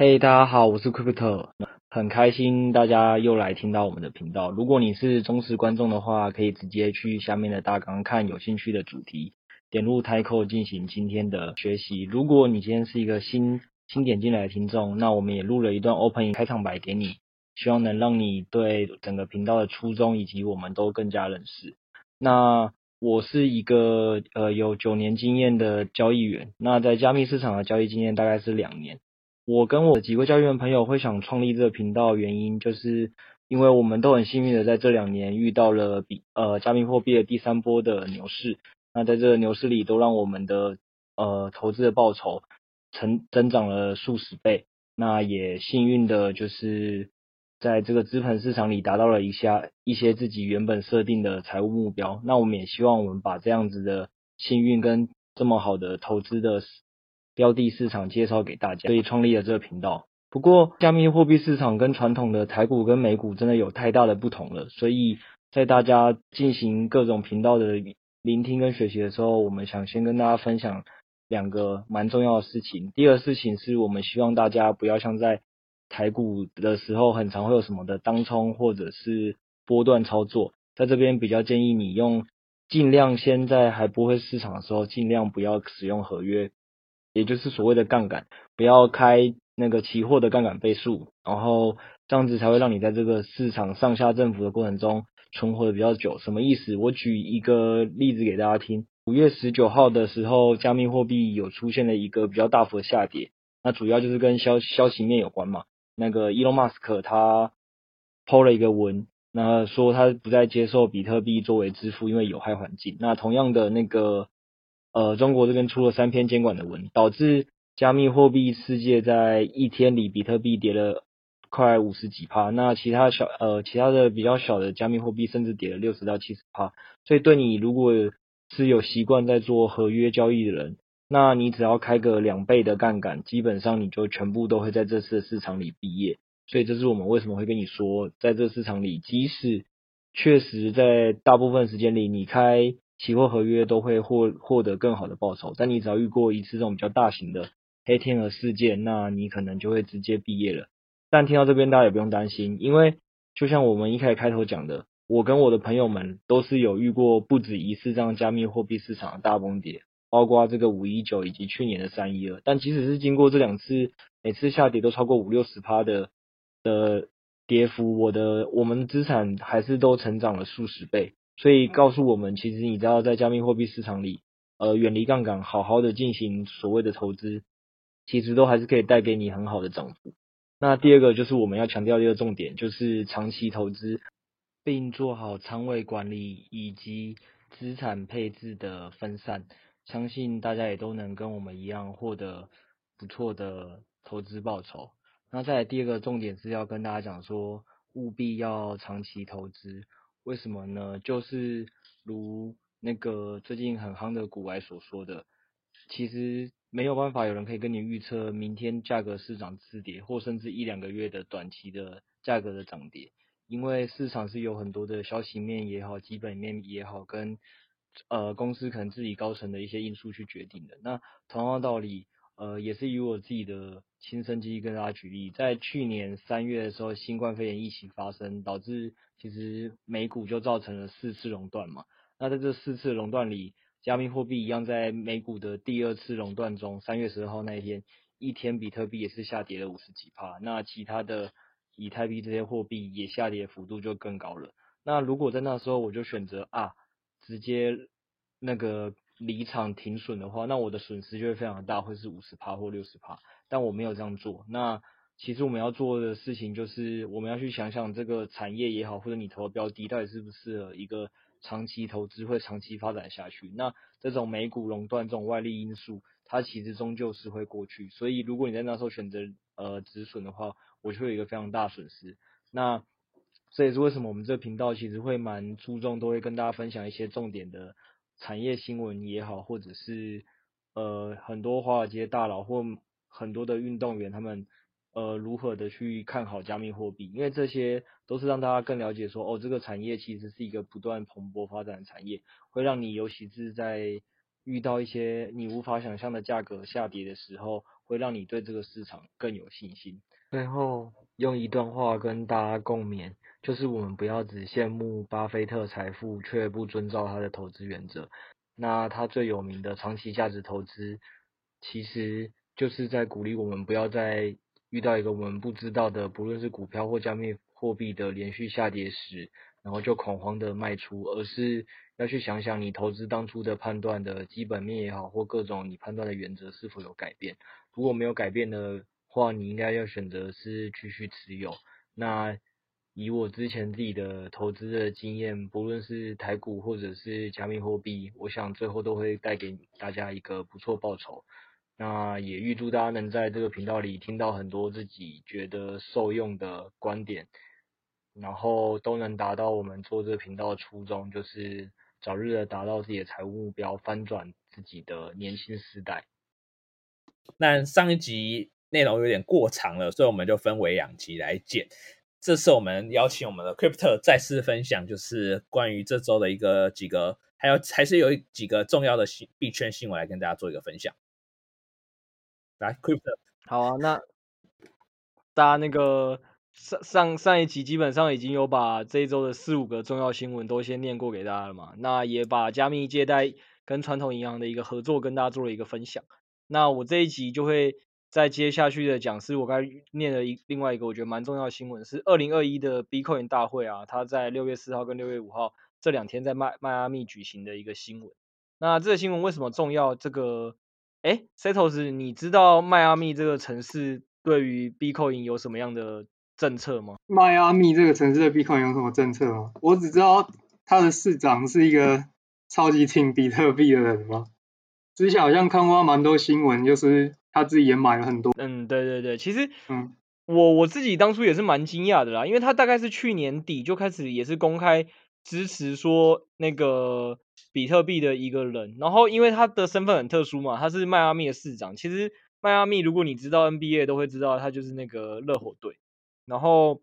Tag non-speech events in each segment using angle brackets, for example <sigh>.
嘿大家好，我是 Crypto，很开心大家又来听到我们的频道。如果你是忠实观众的话，可以直接去下面的大纲看有兴趣的主题，点入 Title 进行今天的学习。如果你今天是一个新新点进来的听众，那我们也录了一段 Opening 开场白给你，希望能让你对整个频道的初衷以及我们都更加认识。那我是一个呃有九年经验的交易员，那在加密市场的交易经验大概是两年。我跟我的几位教育员朋友会想创立这个频道，原因就是因为我们都很幸运的在这两年遇到了比呃加密货币的第三波的牛市，那在这个牛市里都让我们的呃投资的报酬成增长了数十倍，那也幸运的就是在这个资本市场里达到了一下一些自己原本设定的财务目标，那我们也希望我们把这样子的幸运跟这么好的投资的。标的市场介绍给大家，所以创立了这个频道。不过，加密货币市场跟传统的台股跟美股真的有太大的不同了，所以在大家进行各种频道的聆听跟学习的时候，我们想先跟大家分享两个蛮重要的事情。第二个事情是我们希望大家不要像在台股的时候，很常会有什么的当冲或者是波段操作，在这边比较建议你用尽量先在还不会市场的时候，尽量不要使用合约。也就是所谓的杠杆，不要开那个期货的杠杆倍数，然后这样子才会让你在这个市场上下振幅的过程中存活的比较久。什么意思？我举一个例子给大家听。五月十九号的时候，加密货币有出现了一个比较大幅的下跌，那主要就是跟消消息面有关嘛。那个伊隆马斯克他抛了一个文，那说他不再接受比特币作为支付，因为有害环境。那同样的那个。呃，中国这边出了三篇监管的文，导致加密货币世界在一天里比特币跌了快五十几趴，那其他小呃其他的比较小的加密货币甚至跌了六十到七十趴。所以对你如果是有习惯在做合约交易的人，那你只要开个两倍的杠杆，基本上你就全部都会在这次的市场里毕业。所以这是我们为什么会跟你说，在这市场里，即使确实在大部分时间里你开。期货合约都会获获得更好的报酬，但你只要遇过一次这种比较大型的黑天鹅事件，那你可能就会直接毕业了。但听到这边大家也不用担心，因为就像我们一开始开头讲的，我跟我的朋友们都是有遇过不止一次这样加密货币市场的大崩跌，包括这个五一九以及去年的三一二。但即使是经过这两次，每次下跌都超过五六十趴的的跌幅，我的我们资产还是都成长了数十倍。所以告诉我们，其实你知道在加密货币市场里，呃，远离杠杆，好好的进行所谓的投资，其实都还是可以带给你很好的涨幅。那第二个就是我们要强调的一个重点，就是长期投资，并做好仓位管理以及资产配置的分散。相信大家也都能跟我们一样获得不错的投资报酬。那再来第二个重点是要跟大家讲说，务必要长期投资。为什么呢？就是如那个最近很夯的股癌所说的，其实没有办法有人可以跟你预测明天价格是涨是跌，或甚至一两个月的短期的价格的涨跌，因为市场是有很多的消息面也好，基本面也好，跟呃公司可能自己高层的一些因素去决定的。那同样的道理。呃，也是以我自己的亲身经历跟大家举例，在去年三月的时候，新冠肺炎疫情发生，导致其实美股就造成了四次熔断嘛。那在这四次熔断里，加密货币一样在美股的第二次熔断中，三月十二号那一天，一天比特币也是下跌了五十几帕，那其他的以太币这些货币也下跌幅度就更高了。那如果在那时候我就选择啊，直接那个。离场停损的话，那我的损失就会非常大，会是五十趴或六十趴。但我没有这样做。那其实我们要做的事情就是，我们要去想想这个产业也好，或者你投的标的到底适不适合一个长期投资，会长期发展下去。那这种美股垄断这种外力因素，它其实终究是会过去。所以如果你在那时候选择呃止损的话，我就会有一个非常大损失。那这也是为什么我们这个频道其实会蛮注重，都会跟大家分享一些重点的。产业新闻也好，或者是呃很多华尔街大佬或很多的运动员，他们呃如何的去看好加密货币，因为这些都是让大家更了解说，哦，这个产业其实是一个不断蓬勃发展的产业，会让你尤其是在遇到一些你无法想象的价格下跌的时候，会让你对这个市场更有信心。最后用一段话跟大家共勉，就是我们不要只羡慕巴菲特财富，却不遵照他的投资原则。那他最有名的长期价值投资，其实就是在鼓励我们不要再遇到一个我们不知道的，不论是股票或加密货币的连续下跌时，然后就恐慌的卖出，而是要去想想你投资当初的判断的基本面也好，或各种你判断的原则是否有改变。如果没有改变的话，你应该要选择是继续持有。那以我之前自己的投资的经验，不论是台股或者是加密货币，我想最后都会带给大家一个不错报酬。那也预祝大家能在这个频道里听到很多自己觉得受用的观点。然后都能达到我们做这个频道的初衷，就是早日的达到自己的财务目标，翻转自己的年轻时代。那上一集内容有点过长了，所以我们就分为两集来剪。这次我们邀请我们的 Crypto 再次分享，就是关于这周的一个几个，还有还是有几个重要的新币圈新闻来跟大家做一个分享。来，Crypto，好啊，那大家那个。上上上一集基本上已经有把这一周的四五个重要新闻都先念过给大家了嘛，那也把加密借贷跟传统银行的一个合作跟大家做了一个分享。那我这一集就会再接下去的讲，师我刚念的一另外一个我觉得蛮重要的新闻，是二零二一的 Bitcoin 大会啊，它在六月四号跟六月五号这两天在迈迈阿密举行的一个新闻。那这个新闻为什么重要？这个哎，Setos，你知道迈阿密这个城市对于 Bitcoin 有什么样的？政策吗？迈阿密这个城市的 Bitcoin 有什么政策吗？我只知道他的市长是一个超级挺比特币的人吗？之前好像看过蛮多新闻，就是他自己也买了很多。嗯，对对对，其实，嗯，我我自己当初也是蛮惊讶的啦，因为他大概是去年底就开始也是公开支持说那个比特币的一个人，然后因为他的身份很特殊嘛，他是迈阿密的市长。其实迈阿密如果你知道 NBA 都会知道，他就是那个热火队。然后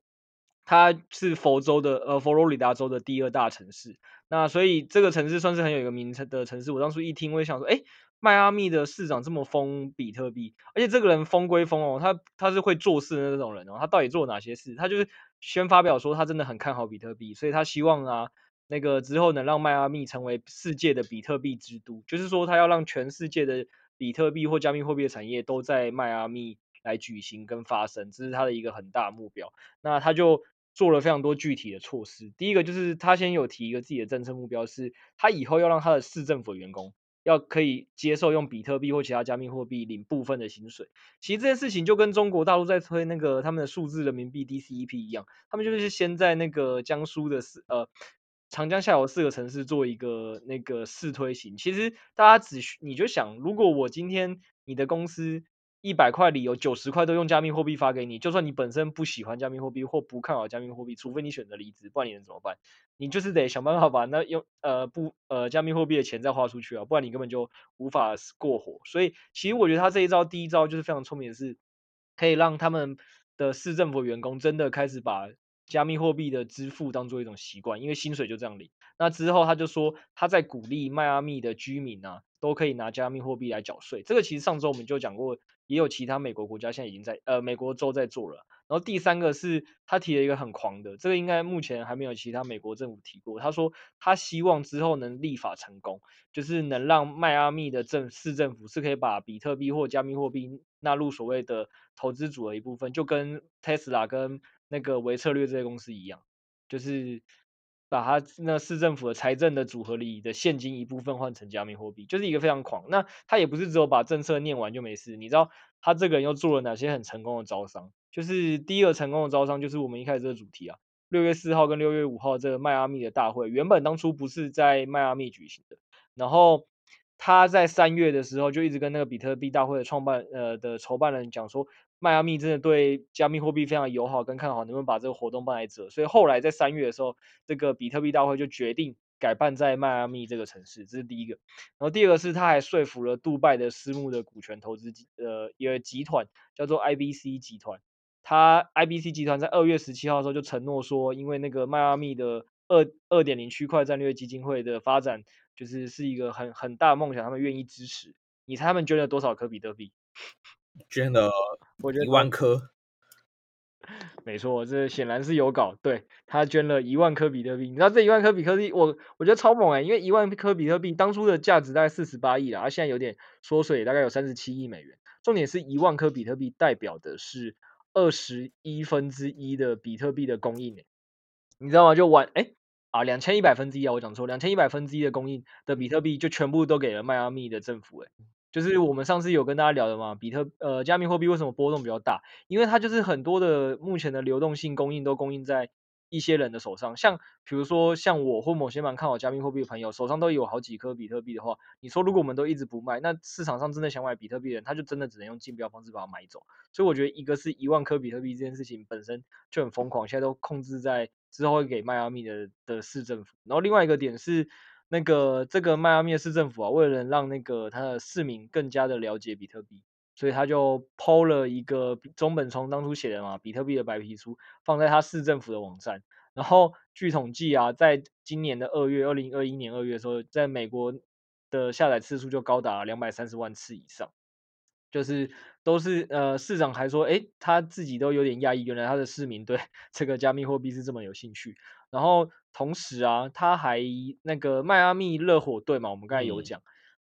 它是佛州的呃佛罗里达州的第二大城市，那所以这个城市算是很有一个名称的城市。我当初一听，我就想说，哎，迈阿密的市长这么疯比特币，而且这个人疯归疯哦，他他是会做事的那种人哦。他到底做哪些事？他就是先发表说他真的很看好比特币，所以他希望啊那个之后能让迈阿密成为世界的比特币之都，就是说他要让全世界的比特币或加密货币的产业都在迈阿密。来举行跟发生，这是他的一个很大目标。那他就做了非常多具体的措施。第一个就是他先有提一个自己的政策目标，是他以后要让他的市政府员工要可以接受用比特币或其他加密货币领部分的薪水。其实这件事情就跟中国大陆在推那个他们的数字人民币 DCEP 一样，他们就是先在那个江苏的四呃长江下游四个城市做一个那个试推行。其实大家只需你就想，如果我今天你的公司。一百块里有九十块都用加密货币发给你，就算你本身不喜欢加密货币或不看好加密货币，除非你选择离职，不然你能怎么办？你就是得想办法把那用呃不呃加密货币的钱再花出去啊，不然你根本就无法过活。所以其实我觉得他这一招第一招就是非常聪明的是，可以让他们的市政府员工真的开始把加密货币的支付当做一种习惯，因为薪水就这样领。那之后他就说他在鼓励迈阿密的居民啊，都可以拿加密货币来缴税。这个其实上周我们就讲过。也有其他美国国家现在已经在呃美国州在做了，然后第三个是他提了一个很狂的，这个应该目前还没有其他美国政府提过。他说他希望之后能立法成功，就是能让迈阿密的政市政府是可以把比特币或加密货币纳入所谓的投资组合一部分，就跟 Tesla 跟那个维策略这些公司一样，就是。把他那市政府的财政的组合里的现金一部分换成加密货币，就是一个非常狂。那他也不是只有把政策念完就没事，你知道他这个人又做了哪些很成功的招商？就是第一个成功的招商，就是我们一开始这个主题啊，六月四号跟六月五号这个迈阿密的大会，原本当初不是在迈阿密举行的，然后他在三月的时候就一直跟那个比特币大会的创办呃的筹办人讲说。迈阿密真的对加密货币非常友好，跟看好能不能把这个活动办在这，所以后来在三月的时候，这个比特币大会就决定改办在迈阿密这个城市，这是第一个。然后第二个是他还说服了杜拜的私募的股权投资呃一个集团叫做 IBC 集团，他 IBC 集团在二月十七号的时候就承诺说，因为那个迈阿密的二二点零区块战略基金会的发展就是是一个很很大的梦想，他们愿意支持。你猜他们捐了多少颗比特币？捐了，我觉得一万颗。没错，这显然是有搞。对，他捐了一万颗比特币，你知道这一万颗比特币，我我觉得超猛哎，因为一万颗比特币当初的价值大概四十八亿啦，而现在有点缩水，大概有三十七亿美元。重点是一万颗比特币代表的是二十一分之一的比特币的供应，你知道吗？就完哎啊，两千一百分之一啊，我讲错，两千一百分之一的供应的比特币就全部都给了迈阿密的政府哎。就是我们上次有跟大家聊的嘛，比特呃加密货币为什么波动比较大？因为它就是很多的目前的流动性供应都供应在一些人的手上，像比如说像我或某些蛮看好加密货币的朋友手上都有好几颗比特币的话，你说如果我们都一直不卖，那市场上真的想买比特币的人，他就真的只能用竞标方式把它买走。所以我觉得一个是一万颗比特币这件事情本身就很疯狂，现在都控制在之后会给迈阿密的的市政府，然后另外一个点是。那个这个迈阿密市政府啊，为了让那个他的市民更加的了解比特币，所以他就抛了一个中本聪当初写的嘛，比特币的白皮书，放在他市政府的网站。然后据统计啊，在今年的二月，二零二一年二月的时候，在美国的下载次数就高达两百三十万次以上。就是都是呃，市长还说，诶，他自己都有点讶异，原来他的市民对 <laughs> 这个加密货币是这么有兴趣。然后同时啊，他还那个迈阿密热火队嘛，我们刚才有讲，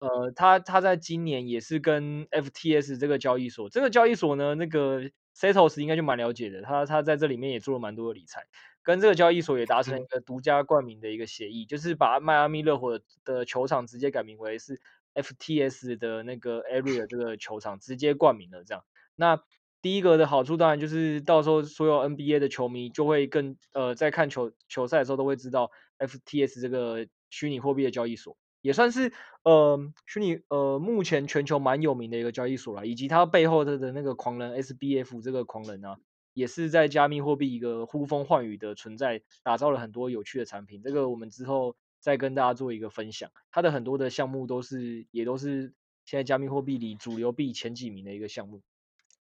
嗯、呃，他他在今年也是跟 FTS 这个交易所，这个交易所呢，那个 Setos 应该就蛮了解的，他他在这里面也做了蛮多的理财，跟这个交易所也达成一个独家冠名的一个协议，嗯、就是把迈阿密热火的球场直接改名为是。FTS 的那个 Area 这个球场直接冠名了，这样。那第一个的好处当然就是到时候所有 NBA 的球迷就会更呃在看球球赛的时候都会知道 FTS 这个虚拟货币的交易所，也算是呃虚拟呃目前全球蛮有名的一个交易所了，以及它背后的的那个狂人 SBF 这个狂人啊，也是在加密货币一个呼风唤雨的存在，打造了很多有趣的产品。这个我们之后。再跟大家做一个分享，它的很多的项目都是也都是现在加密货币里主流币前几名的一个项目。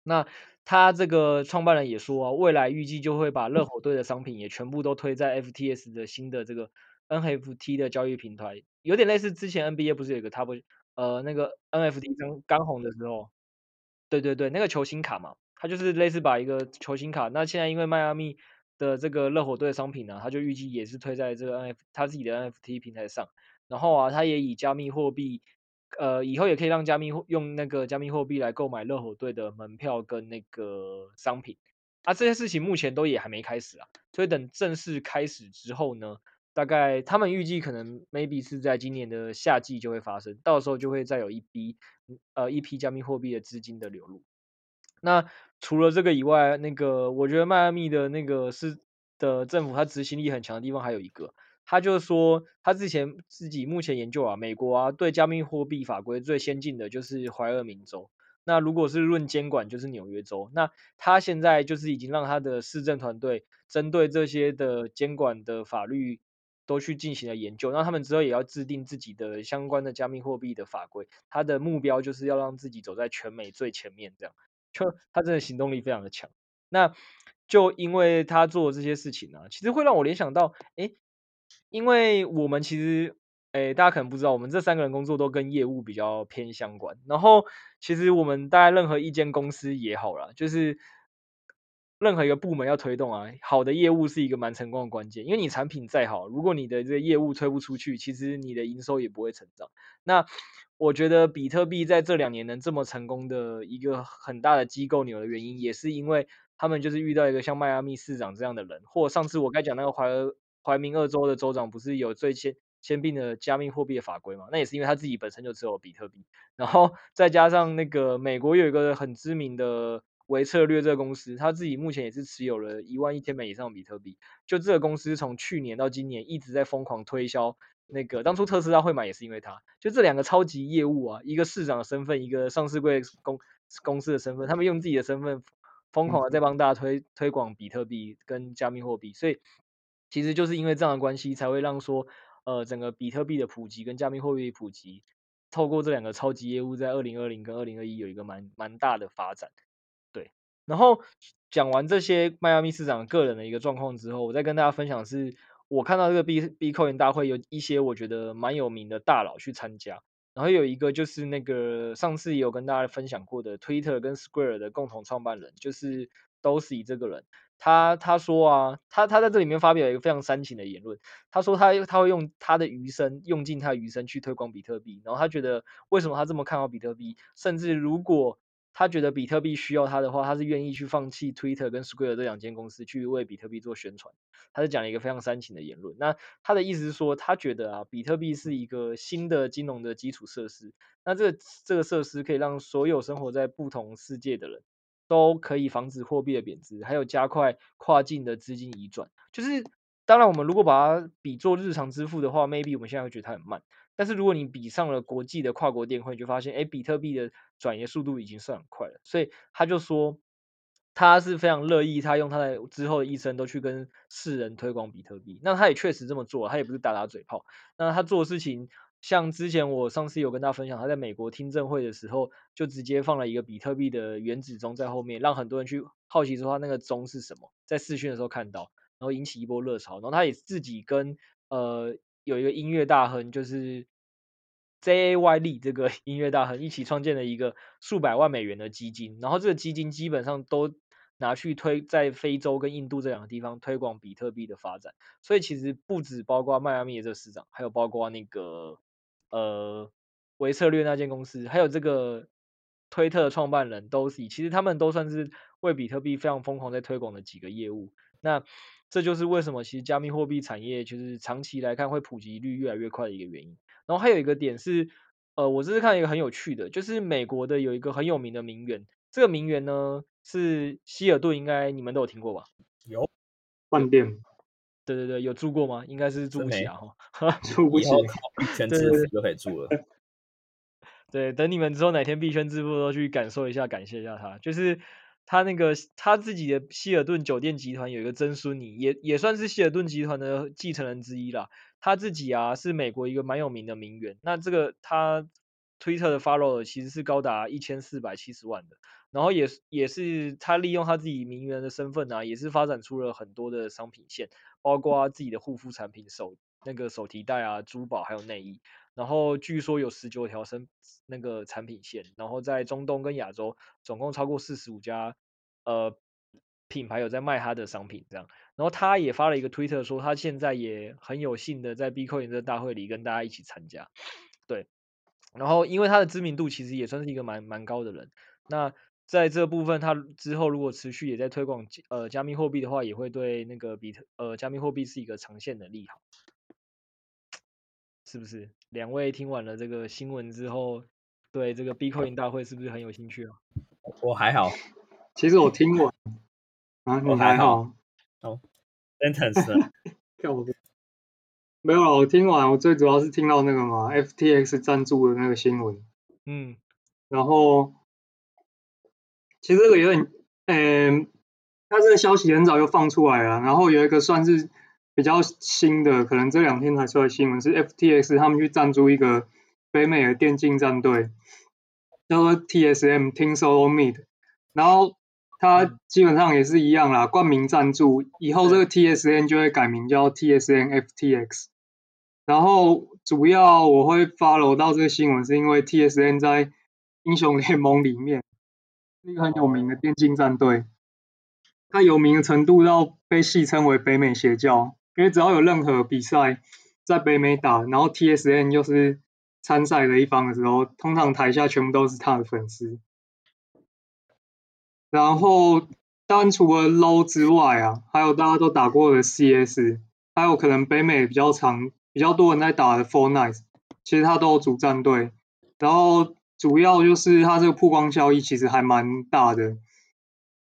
那他这个创办人也说啊，未来预计就会把热火队的商品也全部都推在 FTS 的新的这个 NFT 的交易平台，有点类似之前 NBA 不是有个 Top 呃那个 NFT 刚刚红的时候，对对对，那个球星卡嘛，他就是类似把一个球星卡，那现在因为迈阿密。的这个热火队的商品呢，他就预计也是推在这个 NFT 他自己的 NFT 平台上，然后啊，他也以加密货币，呃，以后也可以让加密货用那个加密货币来购买热火队的门票跟那个商品，啊，这些事情目前都也还没开始啊，所以等正式开始之后呢，大概他们预计可能 maybe 是在今年的夏季就会发生，到时候就会再有一笔呃一批加密货币的资金的流入。那除了这个以外，那个我觉得迈阿密的那个是的政府，它执行力很强的地方还有一个，他就是说他之前自己目前研究啊，美国啊对加密货币法规最先进的就是怀俄明州，那如果是论监管就是纽约州，那他现在就是已经让他的市政团队针对这些的监管的法律都去进行了研究，那他们之后也要制定自己的相关的加密货币的法规，他的目标就是要让自己走在全美最前面这样。就他真的行动力非常的强，那就因为他做这些事情呢、啊，其实会让我联想到，哎，因为我们其实，哎，大家可能不知道，我们这三个人工作都跟业务比较偏相关，然后其实我们大概任何一间公司也好啦，就是。任何一个部门要推动啊，好的业务是一个蛮成功的关键。因为你产品再好，如果你的这个业务推不出去，其实你的营收也不会成长。那我觉得比特币在这两年能这么成功的一个很大的机构纽的原因，也是因为他们就是遇到一个像迈阿密市长这样的人，或上次我该讲那个怀怀明二州的州长，不是有最先签订的加密货币的法规嘛？那也是因为他自己本身就持有比特币，然后 <laughs> 再加上那个美国有一个很知名的。维策略这个公司，他自己目前也是持有了一万一千美以上的比特币。就这个公司从去年到今年一直在疯狂推销那个，当初特斯拉会买也是因为他。就这两个超级业务啊，一个市长的身份，一个上市贵公公司的身份，他们用自己的身份疯狂的在帮大家推推广比特币跟加密货币。所以其实就是因为这样的关系，才会让说呃整个比特币的普及跟加密货币的普及，透过这两个超级业务，在二零二零跟二零二一有一个蛮蛮大的发展。对然后讲完这些迈阿密市长个人的一个状况之后，我再跟大家分享是，我看到这个 B B Coin 大会有一些我觉得蛮有名的大佬去参加，然后有一个就是那个上次也有跟大家分享过的 Twitter 跟 Square 的共同创办人，就是 Dorsey 这个人。他他说啊，他他在这里面发表一个非常煽情的言论。他说他他会用他的余生，用尽他的余生去推广比特币。然后他觉得为什么他这么看好比特币，甚至如果他觉得比特币需要他的话，他是愿意去放弃 Twitter 跟 Square 这两间公司去为比特币做宣传。他是讲了一个非常煽情的言论。那他的意思是说，他觉得啊，比特币是一个新的金融的基础设施。那这个这个设施可以让所有生活在不同世界的人。都可以防止货币的贬值，还有加快跨境的资金移转。就是当然，我们如果把它比作日常支付的话，maybe 我们现在会觉得它很慢。但是如果你比上了国际的跨国电汇，你就发现，哎，比特币的转移速度已经算很快了。所以他就说，他是非常乐意，他用他的之后的一生都去跟世人推广比特币。那他也确实这么做，他也不是打打嘴炮。那他做事情。像之前我上次有跟大家分享，他在美国听证会的时候，就直接放了一个比特币的原子钟在后面，让很多人去好奇说他那个钟是什么，在视讯的时候看到，然后引起一波热潮。然后他也自己跟呃有一个音乐大亨，就是 Jay Lee 这个 <laughs> 音乐大亨一起创建了一个数百万美元的基金，然后这个基金基本上都。拿去推在非洲跟印度这两个地方推广比特币的发展，所以其实不止包括迈阿密的这个市长，还有包括那个呃维策略那间公司，还有这个推特创办人 Dorsey，其实他们都算是为比特币非常疯狂在推广的几个业务。那这就是为什么其实加密货币产业就是长期来看会普及率越来越快的一个原因。然后还有一个点是，呃，我这是看一个很有趣的，就是美国的有一个很有名的名媛，这个名媛呢。是希尔顿，应该你们都有听过吧？有饭店，对对对，有住过吗？应该是住不起啊，哈，<laughs> 住不起，币圈致富就可以住了。<laughs> 对，等你们之后哪天币圈致富都去感受一下，感谢一下他。就是他那个他自己的希尔顿酒店集团有一个曾孙女，也也算是希尔顿集团的继承人之一啦。他自己啊是美国一个蛮有名的名媛，那这个他。推特的 follower 其实是高达一千四百七十万的，然后也也是他利用他自己名媛的身份啊，也是发展出了很多的商品线，包括自己的护肤产品、手那个手提袋啊、珠宝还有内衣，然后据说有十九条生那个产品线，然后在中东跟亚洲总共超过四十五家呃品牌有在卖他的商品这样，然后他也发了一个推特说他现在也很有幸的在 Bitcoin 这大会里跟大家一起参加，对。然后，因为他的知名度其实也算是一个蛮蛮高的人，那在这部分，它之后如果持续也在推广呃加密货币的话，也会对那个比特呃加密货币是一个长线的利好，是不是？两位听完了这个新闻之后，对这个 Bitcoin 大会是不是很有兴趣啊？我还好，<laughs> 其实我听过 <laughs> 啊，我还好？哦，Sentence。<laughs> 没有，我听完，我最主要是听到那个嘛，FTX 赞助的那个新闻，嗯，然后其实这个有点，嗯，他这个消息很早就放出来了，然后有一个算是比较新的，可能这两天才出来的新闻是 FTX 他们去赞助一个北美的电竞战队，叫做 TSM，Team Solo Mid，然后他基本上也是一样啦，冠名赞助，以后这个 TSM 就会改名叫 TSM FTX。然后主要我会 follow 到这个新闻，是因为 TSM 在英雄联盟里面是一个很有名的电竞战队，它有名的程度到被戏称为北美邪教，因为只要有任何比赛在北美打，然后 TSM 又是参赛的一方的时候，通常台下全部都是他的粉丝。然后当然除了 LOL 之外啊，还有大家都打过的 CS，还有可能北美比较常。比较多人在打的 Fortnite，其实它都有主战队，然后主要就是它这个曝光效益其实还蛮大的。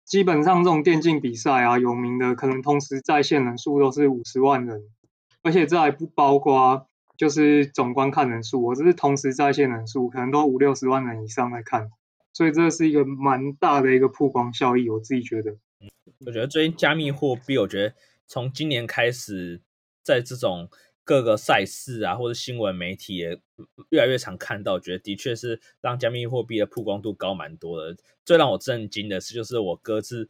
基本上这种电竞比赛啊，有名的可能同时在线人数都是五十万人，而且这还不包括就是总观看人数，我这是同时在线人数可能都五六十万人以上来看，所以这是一个蛮大的一个曝光效益，我自己觉得。我觉得最近加密货币，我觉得从今年开始在这种。各个赛事啊，或者新闻媒体也越来越常看到，觉得的确是让加密货币的曝光度高蛮多的。最让我震惊的是，就是我哥是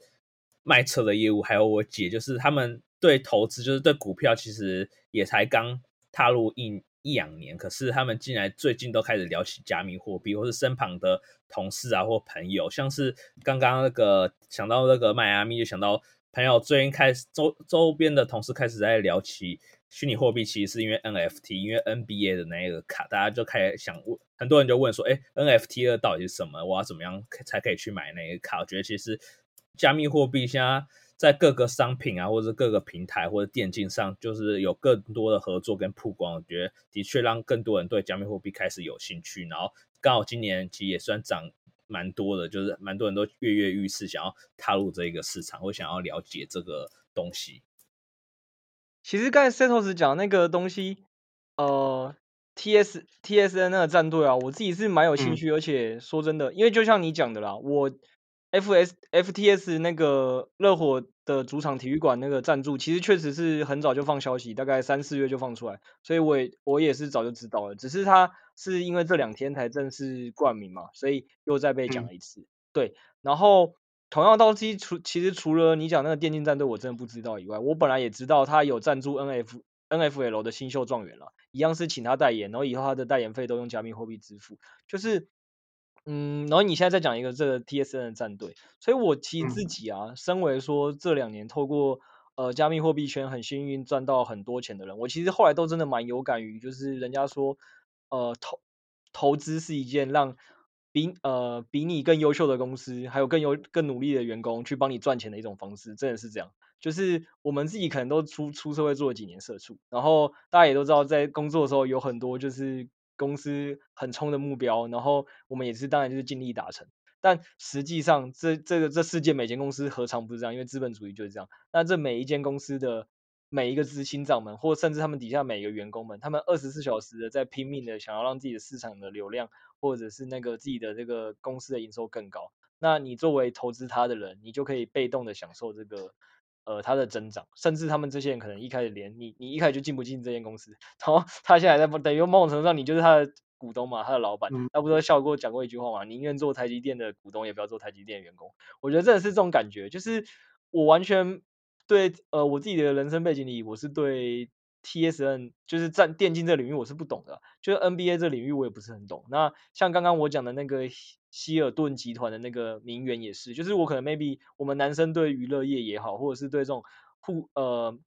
卖车的业务，还有我姐，就是他们对投资，就是对股票，其实也才刚踏入一一两年，可是他们竟然最近都开始聊起加密货币，或是身旁的同事啊或朋友，像是刚刚那个想到那个迈阿密，就想到朋友最近开始周周边的同事开始在聊起虚拟货币，其实是因为 NFT，因为 NBA 的那个卡，大家就开始想问，很多人就问说，哎，NFT 的到底是什么？我要怎么样才可以去买那个卡？我觉得其实加密货币现在。在各个商品啊，或者各个平台或者电竞上，就是有更多的合作跟曝光，我觉得的确让更多人对加密货币开始有兴趣。然后刚好今年其实也算涨蛮多的，就是蛮多人都跃跃欲试，想要踏入这个市场或想要了解这个东西。其实刚才 Setos 讲那个东西，呃，T S T S N 那个战队啊，我自己是蛮有兴趣，嗯、而且说真的，因为就像你讲的啦，我。F S F T S 那个热火的主场体育馆那个赞助，其实确实是很早就放消息，大概三四月就放出来，所以我也我也是早就知道了，只是他是因为这两天才正式冠名嘛，所以又再被讲了一次。嗯、对，然后同样道西，除其实除了你讲那个电竞战队，我真的不知道以外，我本来也知道他有赞助 N F N F L 的新秀状元了，一样是请他代言，然后以后他的代言费都用加密货币支付，就是。嗯，然后你现在再讲一个这个 TSN 的战队，所以我其实自己啊，嗯、身为说这两年透过呃加密货币圈很幸运赚到很多钱的人，我其实后来都真的蛮有感于，就是人家说呃投投资是一件让比呃比你更优秀的公司，还有更有更努力的员工去帮你赚钱的一种方式，真的是这样。就是我们自己可能都出出社会做了几年社畜，然后大家也都知道，在工作的时候有很多就是。公司很冲的目标，然后我们也是当然就是尽力达成，但实际上这这个这世界每间公司何尝不是这样？因为资本主义就是这样。那这每一间公司的每一个执行长们，或甚至他们底下每一个员工们，他们二十四小时的在拼命的想要让自己的市场的流量，或者是那个自己的这个公司的营收更高。那你作为投资他的人，你就可以被动的享受这个。呃，他的增长，甚至他们这些人可能一开始连你，你一开始就进不进这间公司，然后 <laughs> 他现在在等于某种程度上，你就是他的股东嘛，他的老板。嗯、他不是笑过讲过一句话嘛，宁愿做台积电的股东，也不要做台积电的员工。我觉得真的是这种感觉，就是我完全对呃我自己的人生背景里，我是对。TSN 就是在电竞这领域我是不懂的，就是 NBA 这领域我也不是很懂。那像刚刚我讲的那个希尔顿集团的那个名媛也是，就是我可能 maybe 我们男生对娱乐业也好，或者是对这种护呃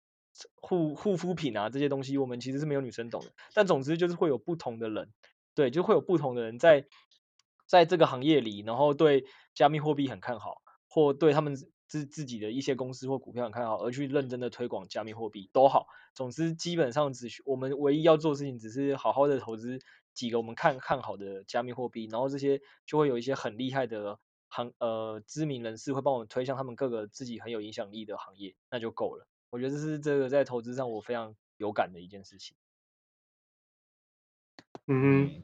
护护肤品啊这些东西，我们其实是没有女生懂的。但总之就是会有不同的人，对，就会有不同的人在在这个行业里，然后对加密货币很看好，或对他们。自自己的一些公司或股票很看好，而去认真的推广加密货币都好。总之，基本上只需我们唯一要做的事情，只是好好的投资几个我们看看好的加密货币，然后这些就会有一些很厉害的行呃知名人士会帮我们推向他们各个自己很有影响力的行业，那就够了。我觉得这是这个在投资上我非常有感的一件事情。嗯哼，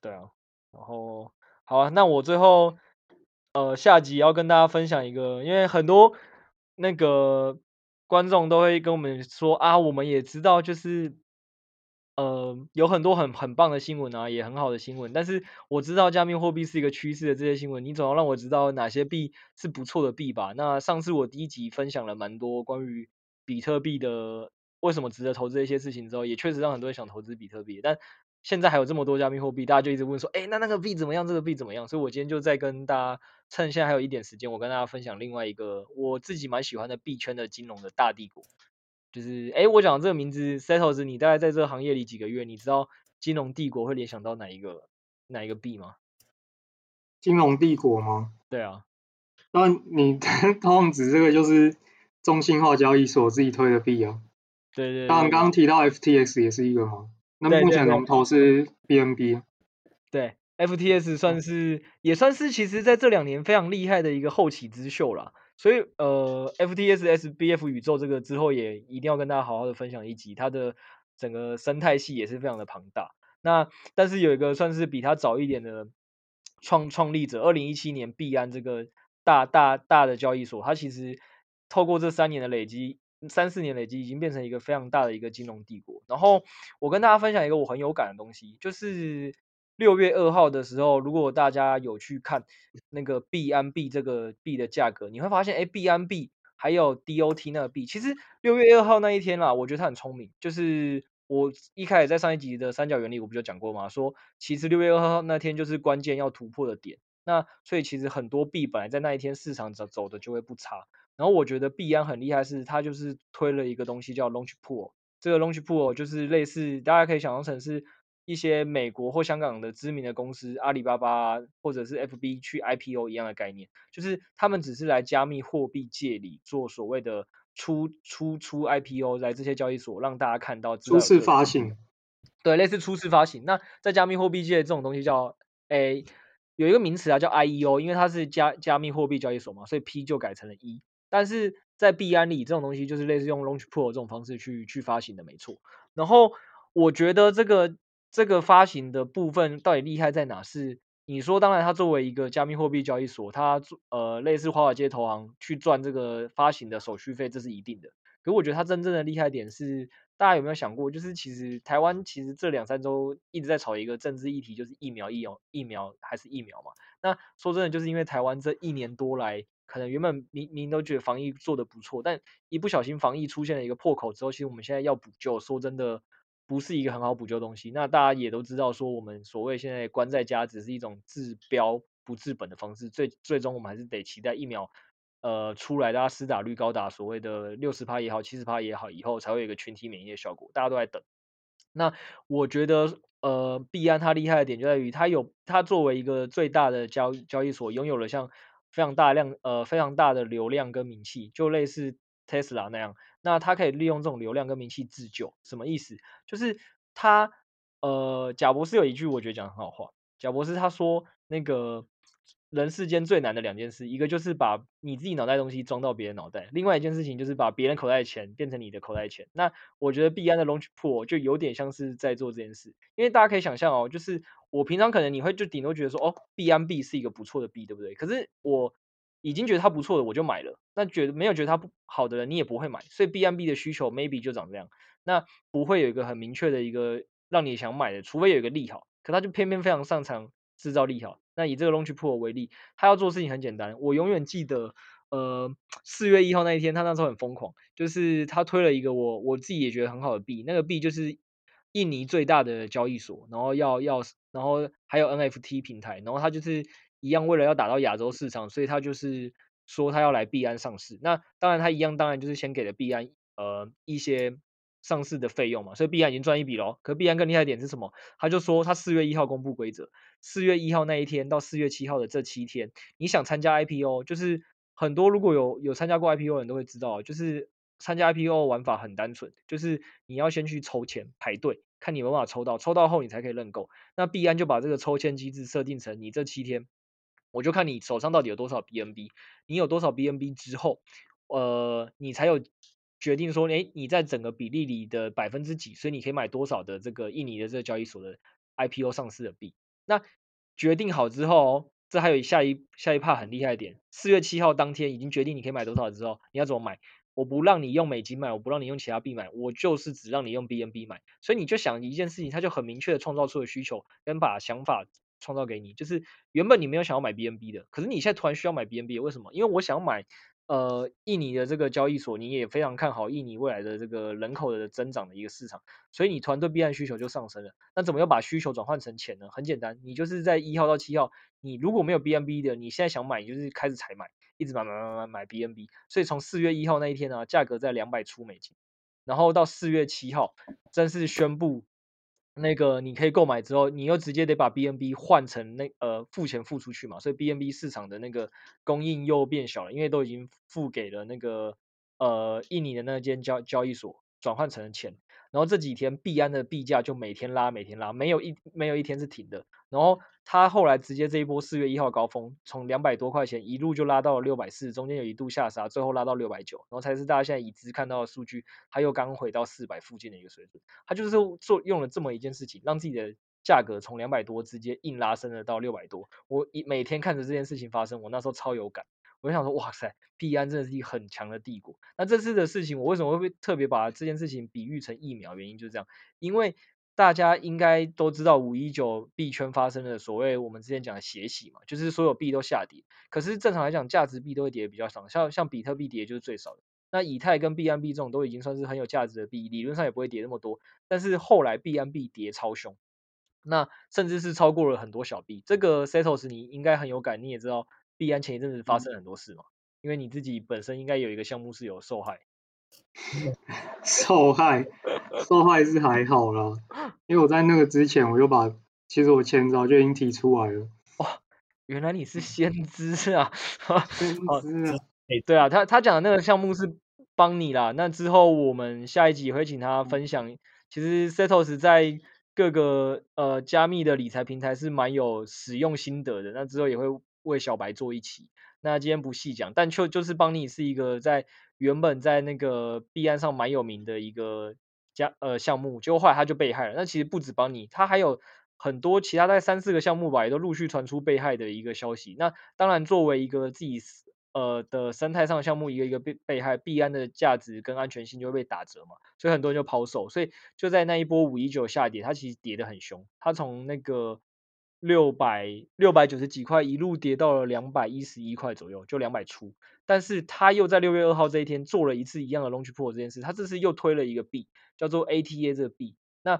对啊，然后好啊，那我最后。呃，下集要跟大家分享一个，因为很多那个观众都会跟我们说啊，我们也知道，就是呃，有很多很很棒的新闻啊，也很好的新闻，但是我知道加密货币是一个趋势的这些新闻，你总要让我知道哪些币是不错的币吧？那上次我第一集分享了蛮多关于比特币的为什么值得投资的一些事情之后，也确实让很多人想投资比特币，但。现在还有这么多加密货币，大家就一直问说，哎，那那个币怎么样？这个币怎么样？所以我今天就再跟大家趁现在还有一点时间，我跟大家分享另外一个我自己蛮喜欢的币圈的金融的大帝国。就是，哎，我讲的这个名字 Settles，你大概在这个行业里几个月？你知道金融帝国会联想到哪一个哪一个币吗？金融帝国吗？对啊。那你 <laughs> 通常指这个就是中心化交易所自己推的币啊？对对，对。当然，刚刚提到 FTX 也是一个吗？那目前龙头是 BNB，对，FTS 算是也算是其实在这两年非常厉害的一个后起之秀啦。所以呃，FTS SBF 宇宙这个之后也一定要跟大家好好的分享一集，它的整个生态系也是非常的庞大。那但是有一个算是比它早一点的创创立者，二零一七年币安这个大大大的交易所，它其实透过这三年的累积。三四年累积已经变成一个非常大的一个金融帝国。然后我跟大家分享一个我很有感的东西，就是六月二号的时候，如果大家有去看那个币安币这个币的价格，你会发现，哎，币安币还有 DOT 那个币。其实六月二号那一天啦，我觉得他很聪明，就是我一开始在上一集的三角原理我不就讲过吗？说其实六月二号那天就是关键要突破的点。那所以其实很多币本来在那一天市场走走的就会不差。然后我觉得币安很厉害，是它就是推了一个东西叫 Launch Pool，这个 Launch Pool 就是类似大家可以想象成是。一些美国或香港的知名的公司，阿里巴巴或者是 FB 去 IPO 一样的概念，就是他们只是来加密货币界里做所谓的初初初 IPO，在这些交易所让大家看到。初次发行。对，类似初次发行。那在加密货币界这种东西叫，诶，有一个名词啊，叫 IEO，因为它是加加密货币交易所嘛，所以 P 就改成了 E。但是在币安里，这种东西就是类似用 Launch Pool 这种方式去去发行的，没错。然后我觉得这个。这个发行的部分到底厉害在哪？是你说，当然，它作为一个加密货币交易所，它呃类似华尔街投行去赚这个发行的手续费，这是一定的。可我觉得它真正的厉害点是，大家有没有想过，就是其实台湾其实这两三周一直在炒一个政治议题，就是疫苗、疫苗、疫苗还是疫苗嘛？那说真的，就是因为台湾这一年多来，可能原本民民都觉得防疫做得不错，但一不小心防疫出现了一个破口之后，其实我们现在要补救，说真的。不是一个很好补救的东西。那大家也都知道，说我们所谓现在关在家，只是一种治标不治本的方式。最最终，我们还是得期待疫苗，呃，出来，大家施打率高达所谓的六十趴也好，七十趴也好，以后才会有一个群体免疫的效果。大家都在等。那我觉得，呃，币安它厉害的点就在于，它有它作为一个最大的交交易所，拥有了像非常大量呃非常大的流量跟名气，就类似 Tesla 那样。那他可以利用这种流量跟名气自救，什么意思？就是他呃，贾博士有一句我觉得讲很好话。贾博士他说，那个人世间最难的两件事，一个就是把你自己脑袋东西装到别人脑袋，另外一件事情就是把别人口袋的钱变成你的口袋钱。那我觉得币安的 Launch Pool 就有点像是在做这件事，因为大家可以想象哦，就是我平常可能你会就顶多觉得说，哦，币安币是一个不错的币，对不对？可是我。已经觉得它不错的，我就买了。那觉得没有觉得它不好的人，你也不会买。所以 BNB 的需求 maybe 就长这样，那不会有一个很明确的一个让你想买的，除非有一个利好。可它就偏偏非常擅长制造利好。那以这个 Launch Pool 为例，他要做的事情很简单。我永远记得，呃，四月一号那一天，他那时候很疯狂，就是他推了一个我我自己也觉得很好的币，那个币就是印尼最大的交易所，然后要要，然后还有 NFT 平台，然后他就是。一样，为了要打到亚洲市场，所以他就是说他要来币安上市。那当然，他一样，当然就是先给了币安呃一些上市的费用嘛。所以币安已经赚一笔喽。可币安更厉害的点是什么？他就说他四月一号公布规则，四月一号那一天到四月七号的这七天，你想参加 IPO，就是很多如果有有参加过 IPO 的人都会知道，就是参加 IPO 玩法很单纯，就是你要先去抽签排队，看你有没有抽到，抽到后你才可以认购。那币安就把这个抽签机制设定成你这七天。我就看你手上到底有多少 BNB，你有多少 BNB 之后，呃，你才有决定说，诶，你在整个比例里的百分之几，所以你可以买多少的这个印尼的这个交易所的 IPO 上市的币。那决定好之后哦，这还有下一下一趴很厉害一点，四月七号当天已经决定你可以买多少之后，你要怎么买？我不让你用美金买，我不让你用其他币买，我就是只让你用 BNB 买。所以你就想一件事情，它就很明确的创造出了需求，跟把想法。创造给你，就是原本你没有想要买 BNB 的，可是你现在突然需要买 BNB，为什么？因为我想买呃印尼的这个交易所，你也非常看好印尼未来的这个人口的增长的一个市场，所以你团队币安需求就上升了。那怎么要把需求转换成钱呢？很简单，你就是在一号到七号，你如果没有 BNB 的，你现在想买，你就是开始采买，一直买买买买买 BNB。所以从四月一号那一天呢，价格在两百出美金，然后到四月七号正式宣布。那个你可以购买之后，你又直接得把 BNB 换成那呃付钱付出去嘛，所以 BNB 市场的那个供应又变小了，因为都已经付给了那个呃印尼的那间交交易所。转换成了钱。然后这几天币安的币价就每天拉，每天拉，没有一没有一天是停的。然后它后来直接这一波四月一号高峰，从两百多块钱一路就拉到了六百四，中间有一度下杀，最后拉到六百九，然后才是大家现在已知看到的数据，它又刚回到四百附近的一个水准。它就是做用了这么一件事情，让自己的价格从两百多直接硬拉升了到六百多。我一每天看着这件事情发生，我那时候超有感。我就想说，哇塞，币安真的是一个很强的帝国。那这次的事情，我为什么会特别把这件事情比喻成疫苗？原因就是这样，因为大家应该都知道五一九币圈发生的所谓我们之前讲的血洗嘛，就是所有币都下跌。可是正常来讲，价值币都会跌的比较少，像像比特币跌就是最少的。那以太跟币安币这种都已经算是很有价值的币，理论上也不会跌那么多。但是后来币安币跌超凶，那甚至是超过了很多小币。这个 Setos 你应该很有感，你也知道币安前一阵子发生很多事嘛，因为你自己本身应该有一个项目是有受害。<laughs> 受害，受害是还好啦，因为我在那个之前，我就把其实我前早就已经提出来了。<laughs> 哇、哦，原来你是先知啊！<laughs> 先知啊！哎，对啊，他他讲的那个项目是帮你啦。那之后我们下一集也会请他分享。其实 Setos 在各个呃加密的理财平台是蛮有使用心得的。那之后也会为小白做一期。那今天不细讲，但就就是帮你是一个在。原本在那个币安上蛮有名的一个加呃项目，结果后来他就被害了。那其实不止帮你，他还有很多其他在三四个项目吧，也都陆续传出被害的一个消息。那当然，作为一个自己呃的生态上项目，一个一个被被害，币安的价值跟安全性就会被打折嘛，所以很多人就抛售。所以就在那一波五一九下跌，它其实跌得很凶，它从那个六百六百九十几块一路跌到了两百一十一块左右，就两百出。但是他又在六月二号这一天做了一次一样的 launch pool 这件事，他这次又推了一个币，叫做 ATA 这个币。那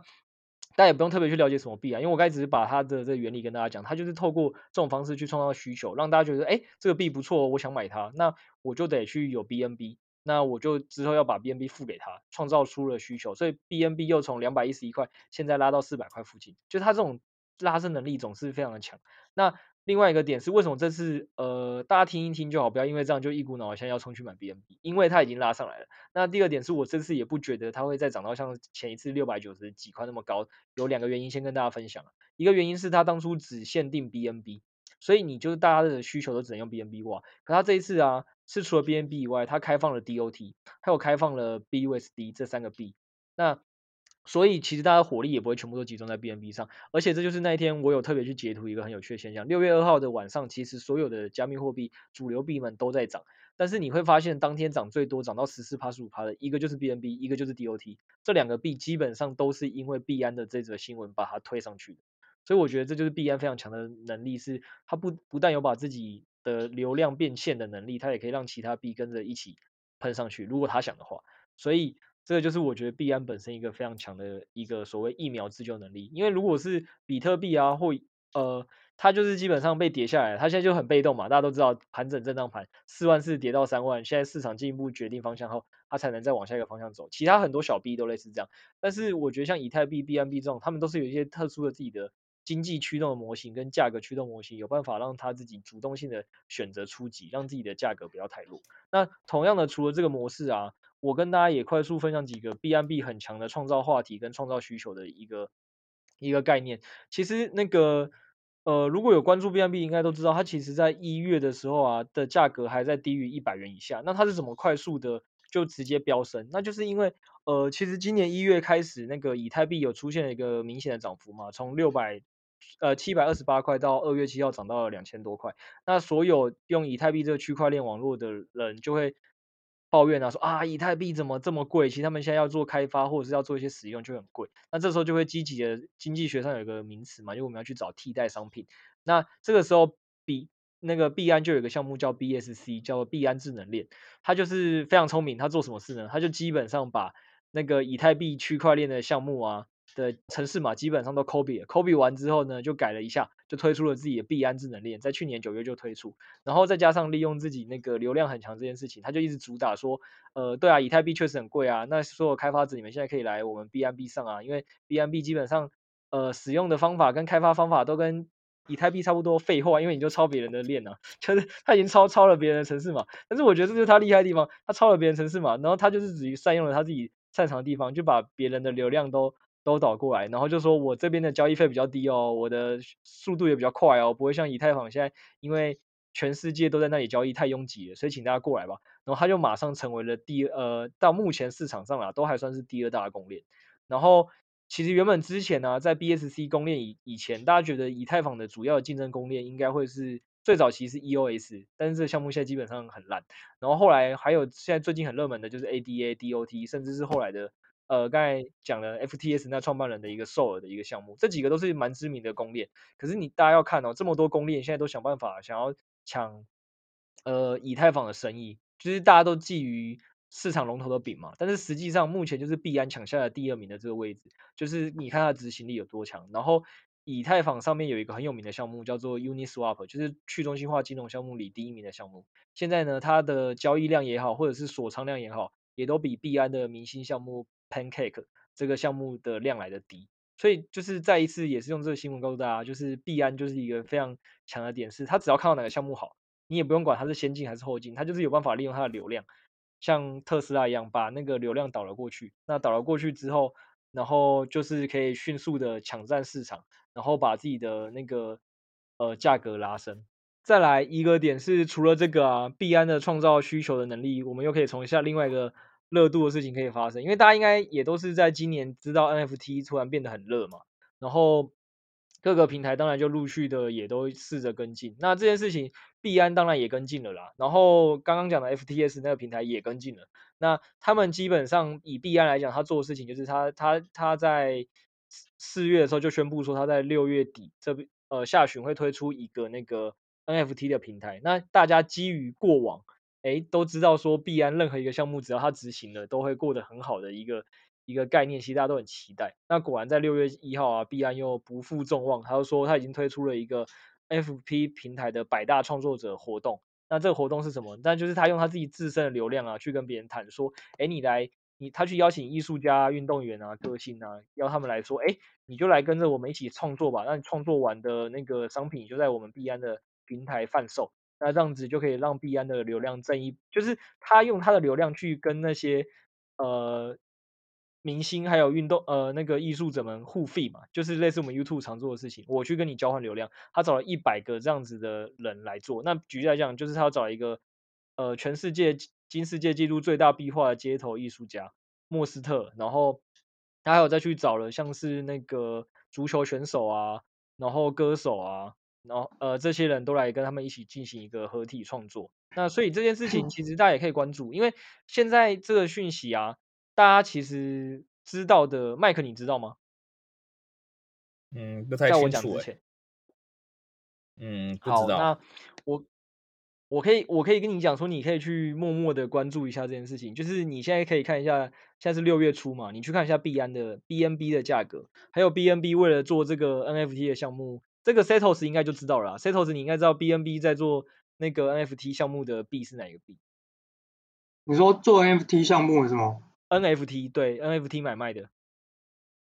大家也不用特别去了解什么币啊，因为我刚才只是把它的这个原理跟大家讲，它就是透过这种方式去创造需求，让大家觉得，哎，这个币不错，我想买它，那我就得去有 BNB，那我就之后要把 BNB 付给他，创造出了需求，所以 BNB 又从两百一十一块现在拉到四百块附近，就它这种拉升能力总是非常的强。那另外一个点是，为什么这次呃大家听一听就好，不要因为这样就一股脑现在要冲去买 BNB，因为它已经拉上来了。那第二点是我这次也不觉得它会再涨到像前一次六百九十几块那么高，有两个原因先跟大家分享。一个原因是它当初只限定 BNB，所以你就是大家的需求都只能用 BNB 哇。可它这一次啊，是除了 BNB 以外，它开放了 DOT，还有开放了 BUSD 这三个币。那所以其实大家火力也不会全部都集中在 BNB 上，而且这就是那一天我有特别去截图一个很有趣的现象。六月二号的晚上，其实所有的加密货币主流币们都在涨，但是你会发现当天涨最多涨到十四趴十五趴的一个就是 BNB，一个就是 DOT，这两个币基本上都是因为币安的这则新闻把它推上去的。所以我觉得这就是币安非常强的能力，是它不不但有把自己的流量变现的能力，它也可以让其他币跟着一起喷上去，如果他想的话。所以。这个就是我觉得币安本身一个非常强的一个所谓疫苗自救能力，因为如果是比特币啊，或呃，它就是基本上被跌下来，它现在就很被动嘛，大家都知道盘整震荡盘，四万四跌到三万，现在市场进一步决定方向后，它才能再往下一个方向走。其他很多小币都类似这样，但是我觉得像以太币、BNB 这种，他们都是有一些特殊的自己的经济驱动的模型跟价格驱动模型，有办法让它自己主动性的选择出击，让自己的价格不要太弱。那同样的，除了这个模式啊。我跟大家也快速分享几个 BNB 很强的创造话题跟创造需求的一个一个概念。其实那个呃，如果有关注 BNB，应该都知道，它其实在一月的时候啊的价格还在低于一百元以下。那它是怎么快速的就直接飙升？那就是因为呃，其实今年一月开始，那个以太币有出现了一个明显的涨幅嘛，从六百呃七百二十八块到二月七号涨到了两千多块。那所有用以太币这个区块链网络的人就会。抱怨啊，说啊，以太币怎么这么贵？其实他们现在要做开发或者是要做一些使用就很贵。那这时候就会积极的经济学上有一个名词嘛，因为我们要去找替代商品。那这个时候币那个币安就有一个项目叫 BSC，叫做币安智能链。它就是非常聪明，它做什么事呢？它就基本上把那个以太币区块链的项目啊。的城市码基本上都 copy 了，copy 完之后呢，就改了一下，就推出了自己的币安智能链，在去年九月就推出，然后再加上利用自己那个流量很强这件事情，他就一直主打说，呃，对啊，以太币确实很贵啊，那所有开发者你们现在可以来我们 BNB 上啊，因为 BNB 基本上呃使用的方法跟开发方法都跟以太币差不多，废话，因为你就抄别人的链啊，<laughs> 就是他已经抄抄了别人的城市码，但是我觉得这就是他厉害的地方，他抄了别人城市码，然后他就是只善用了他自己擅长的地方，就把别人的流量都。都导过来，然后就说我这边的交易费比较低哦，我的速度也比较快哦，不会像以太坊现在，因为全世界都在那里交易太拥挤了，所以请大家过来吧。然后他就马上成为了第呃，到目前市场上啊，都还算是第二大公链。然后其实原本之前呢、在 BSC 公链以以前，大家觉得以太坊的主要竞争公链应该会是最早期是 EOS，但是这个项目现在基本上很烂。然后后来还有现在最近很热门的就是 ADA、DOT，甚至是后来的。呃刚才讲了 FTS 那创办人的一个 Sol 的一个项目，这几个都是蛮知名的公链。可是你大家要看哦，这么多公链现在都想办法想要抢呃以太坊的生意，就是大家都觊觎市场龙头的饼嘛。但是实际上目前就是币安抢下了第二名的这个位置，就是你看它执行力有多强，然后。以太坊上面有一个很有名的项目叫做 Uniswap，就是去中心化金融项目里第一名的项目。现在呢，它的交易量也好，或者是锁仓量也好，也都比币安的明星项目 Pancake 这个项目的量来的低。所以就是再一次也是用这个新闻告诉大家，就是币安就是一个非常强的点，是它只要看到哪个项目好，你也不用管它是先进还是后进，它就是有办法利用它的流量，像特斯拉一样把那个流量导了过去。那导了过去之后，然后就是可以迅速的抢占市场。然后把自己的那个呃价格拉升，再来一个点是，除了这个啊，币安的创造需求的能力，我们又可以从一下另外一个热度的事情可以发生，因为大家应该也都是在今年知道 NFT 突然变得很热嘛，然后各个平台当然就陆续的也都试着跟进，那这件事情币安当然也跟进了啦，然后刚刚讲的 FTS 那个平台也跟进了，那他们基本上以币安来讲，他做的事情就是他他他在。四月的时候就宣布说，他在六月底这呃下旬会推出一个那个 NFT 的平台。那大家基于过往诶都知道说，币安任何一个项目只要它执行了，都会过得很好的一个一个概念，其实大家都很期待。那果然在六月一号啊，币安又不负众望，他就说他已经推出了一个 FP 平台的百大创作者活动。那这个活动是什么？但就是他用他自己自身的流量啊，去跟别人谈说，诶你来。你他去邀请艺术家、运动员啊、歌星啊，邀他们来说，哎，你就来跟着我们一起创作吧。那你创作完的那个商品就在我们币安的平台贩售，那这样子就可以让币安的流量增一，就是他用他的流量去跟那些呃明星还有运动呃那个艺术者们互费嘛，就是类似我们 YouTube 常做的事情。我去跟你交换流量，他找了一百个这样子的人来做。那举例来讲，就是他要找一个呃全世界。金世界纪录最大壁画的街头艺术家莫斯特，然后他还有再去找了像是那个足球选手啊，然后歌手啊，然后呃这些人都来跟他们一起进行一个合体创作。那所以这件事情其实大家也可以关注，因为现在这个讯息啊，大家其实知道的，麦克你知道吗？嗯，不太清楚。在我讲之前，嗯，不知道。好，那我。我可以，我可以跟你讲说，你可以去默默的关注一下这件事情。就是你现在可以看一下，现在是六月初嘛，你去看一下币安的 BNB 的价格，还有 BNB 为了做这个 NFT 的项目，这个 Setos 应该就知道了啦。Setos 你应该知道 BNB 在做那个 NFT 项目的币是哪一个币？你说做 NFT 项目是吗？NFT 对，NFT 买卖的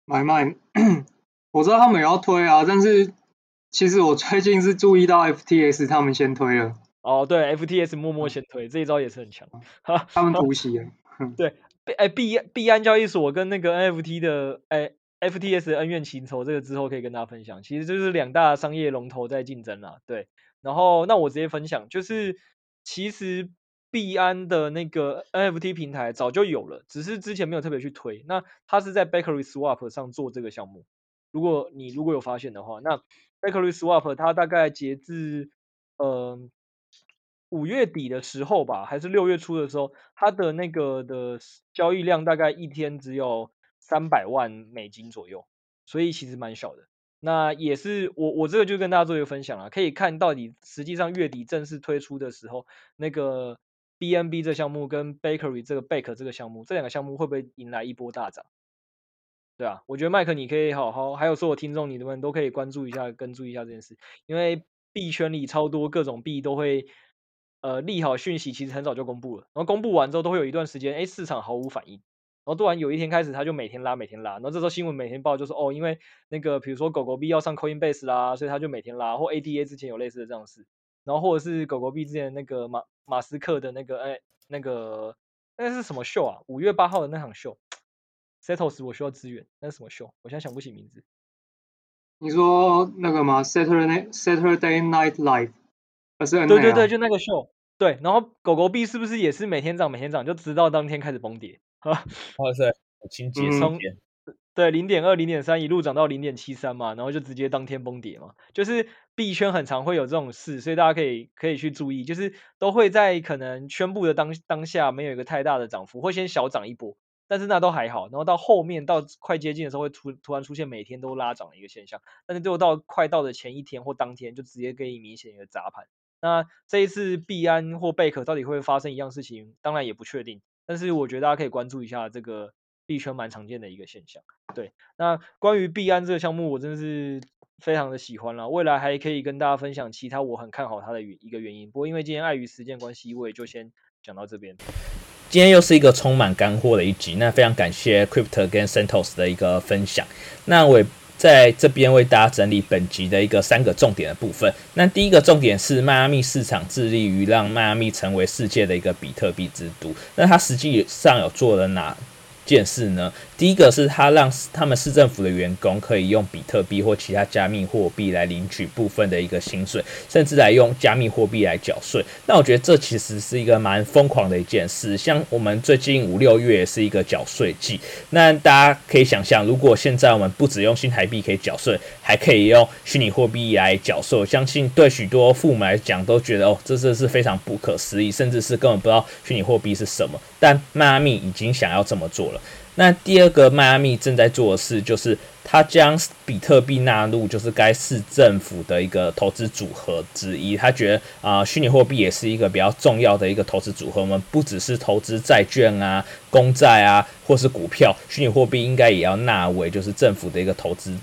买卖，我知道他们也要推啊，但是其实我最近是注意到 FTS 他们先推了。哦，对，FTS 默默先推，这一招也是很强。哈，他们突袭了。对，哎，币币安交易所跟那个 NFT 的，哎，FTS 恩怨情仇，这个之后可以跟大家分享。其实就是两大商业龙头在竞争啦。对，然后那我直接分享，就是其实币安的那个 NFT 平台早就有了，只是之前没有特别去推。那它是在 Bakery Swap 上做这个项目。如果你如果有发现的话，那 Bakery Swap 它大概截至，呃。五月底的时候吧，还是六月初的时候，它的那个的交易量大概一天只有三百万美金左右，所以其实蛮小的。那也是我我这个就跟大家做一个分享了，可以看到底实际上月底正式推出的时候，那个 BNB 这项目跟 Bakery 这个 Bake 这个项目，这两个项目会不会迎来一波大涨？对啊，我觉得麦克你可以好好，还有所有听众你们都可以关注一下，跟注一下这件事，因为币圈里超多各种币都会。呃，利好讯息其实很早就公布了，然后公布完之后都会有一段时间，哎，市场毫无反应，然后突然有一天开始，他就每天拉，每天拉，然后这时候新闻每天报就是哦，因为那个比如说狗狗币要上 Coinbase 啦，所以他就每天拉，或 ADA 之前有类似的这样事，然后或者是狗狗币之前那个马马斯克的那个哎那个那是什么秀啊？五月八号的那场秀，Setos 我需要支援，那是什么秀？我现在想不起名字。你说那个吗？Saturday Saturday Night Live，是 NA 啊？对对对，就那个秀。对，然后狗狗币是不是也是每天涨每天涨，就直到当天开始崩跌？哈，<laughs> 哇塞，清洁从对零点二零点三一路涨到零点七三嘛，然后就直接当天崩跌嘛。就是币圈很常会有这种事，所以大家可以可以去注意，就是都会在可能宣布的当当下没有一个太大的涨幅，会先小涨一波，但是那都还好。然后到后面到快接近的时候，会突突然出现每天都拉涨的一个现象，但是最后到快到的前一天或当天，就直接给你明显一个砸盘。那这一次币安或贝壳到底会发生一样事情，当然也不确定。但是我觉得大家可以关注一下这个币圈蛮常见的一个现象。对，那关于币安这个项目，我真的是非常的喜欢了。未来还可以跟大家分享其他我很看好它的一个原因。不过因为今天碍于时间关系，我也就先讲到这边。今天又是一个充满干货的一集，那非常感谢 Crypto 跟 Santos 的一个分享。那我也在这边为大家整理本集的一个三个重点的部分。那第一个重点是迈阿密市场致力于让迈阿密成为世界的一个比特币之都。那它实际上有做了哪件事呢？第一个是他让他们市政府的员工可以用比特币或其他加密货币来领取部分的一个薪水，甚至来用加密货币来缴税。那我觉得这其实是一个蛮疯狂的一件事。像我们最近五六月是一个缴税季，那大家可以想象，如果现在我们不只用新台币可以缴税，还可以用虚拟货币来缴税，我相信对许多父母来讲都觉得哦，这这是非常不可思议，甚至是根本不知道虚拟货币是什么。但迈阿密已经想要这么做了。那第二个迈阿密正在做的事，就是他将比特币纳入就是该市政府的一个投资组合之一。他觉得啊，虚拟货币也是一个比较重要的一个投资组合。我们不只是投资债券啊、公债啊，或是股票，虚拟货币应该也要纳为就是政府的一个投资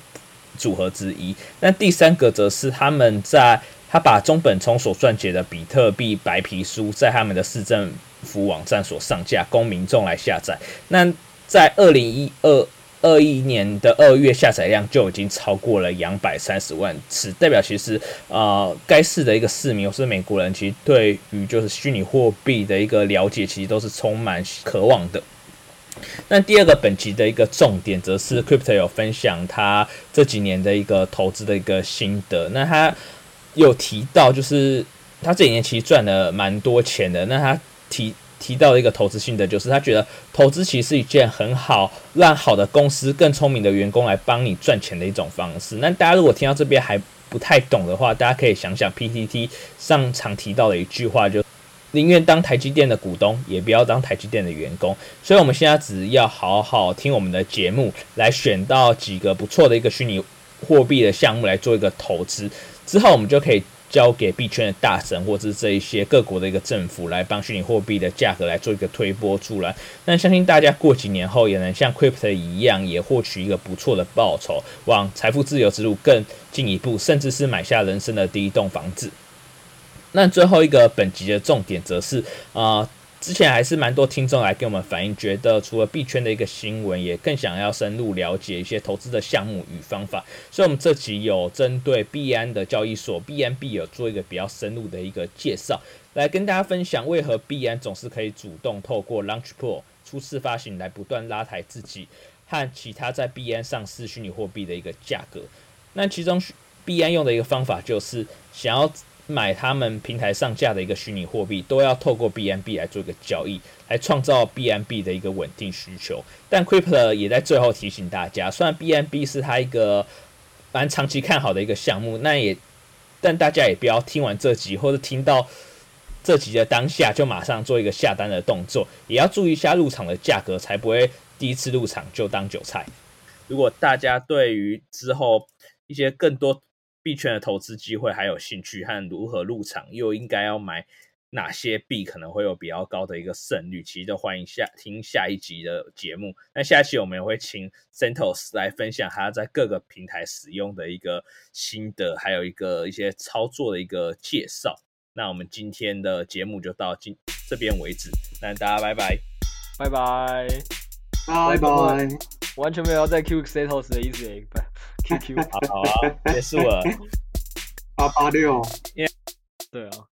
组合之一。那第三个则是他们在他把中本聪所撰写的比特币白皮书在他们的市政府网站所上架，供民众来下载。那在二零一二二一年的二月，下载量就已经超过了两百三十万次，代表其实啊，该市的一个市民，或是美国人，其实对于就是虚拟货币的一个了解，其实都是充满渴望的。那第二个本集的一个重点，则是 Crypto 有分享他这几年的一个投资的一个心得。那他有提到，就是他这几年其实赚了蛮多钱的。那他提。提到一个投资心得，就是他觉得投资其实是一件很好让好的公司、更聪明的员工来帮你赚钱的一种方式。那大家如果听到这边还不太懂的话，大家可以想想 PTT 上常提到的一句话，就宁愿当台积电的股东，也不要当台积电的员工。所以我们现在只要好好听我们的节目，来选到几个不错的一个虚拟货币的项目来做一个投资，之后我们就可以。交给币圈的大神，或者是这一些各国的一个政府，来帮虚拟货币的价格来做一个推波助澜。那相信大家过几年后，也能像 Crypto 一样，也获取一个不错的报酬，往财富自由之路更进一步，甚至是买下人生的第一栋房子。那最后一个本集的重点，则是啊。之前还是蛮多听众来给我们反映，觉得除了币圈的一个新闻，也更想要深入了解一些投资的项目与方法。所以，我们这集有针对币安的交易所币安币有做一个比较深入的一个介绍，来跟大家分享为何币安总是可以主动透过 Launchpool 初次发行来不断拉抬自己和其他在币安上市虚拟货币的一个价格。那其中币安用的一个方法就是想要。买他们平台上架的一个虚拟货币，都要透过 BNB 来做一个交易，来创造 BNB 的一个稳定需求。但 Crypto 也在最后提醒大家，虽然 BNB 是他一个蛮长期看好的一个项目，那也，但大家也不要听完这集或者听到这集的当下就马上做一个下单的动作，也要注意一下入场的价格，才不会第一次入场就当韭菜。如果大家对于之后一些更多，币圈的投资机会还有兴趣和如何入场，又应该要买哪些币，可能会有比较高的一个胜率。其实都欢迎下听下一集的节目。那下一期我们也会请 Santos 来分享他在各个平台使用的一个心得，还有一个一些操作的一个介绍。那我们今天的节目就到今这边为止。那大家拜拜，拜拜，拜拜，完全没有要再 Q Santos 的意思耶。Q Q，好啊，结束了，八八六，对啊。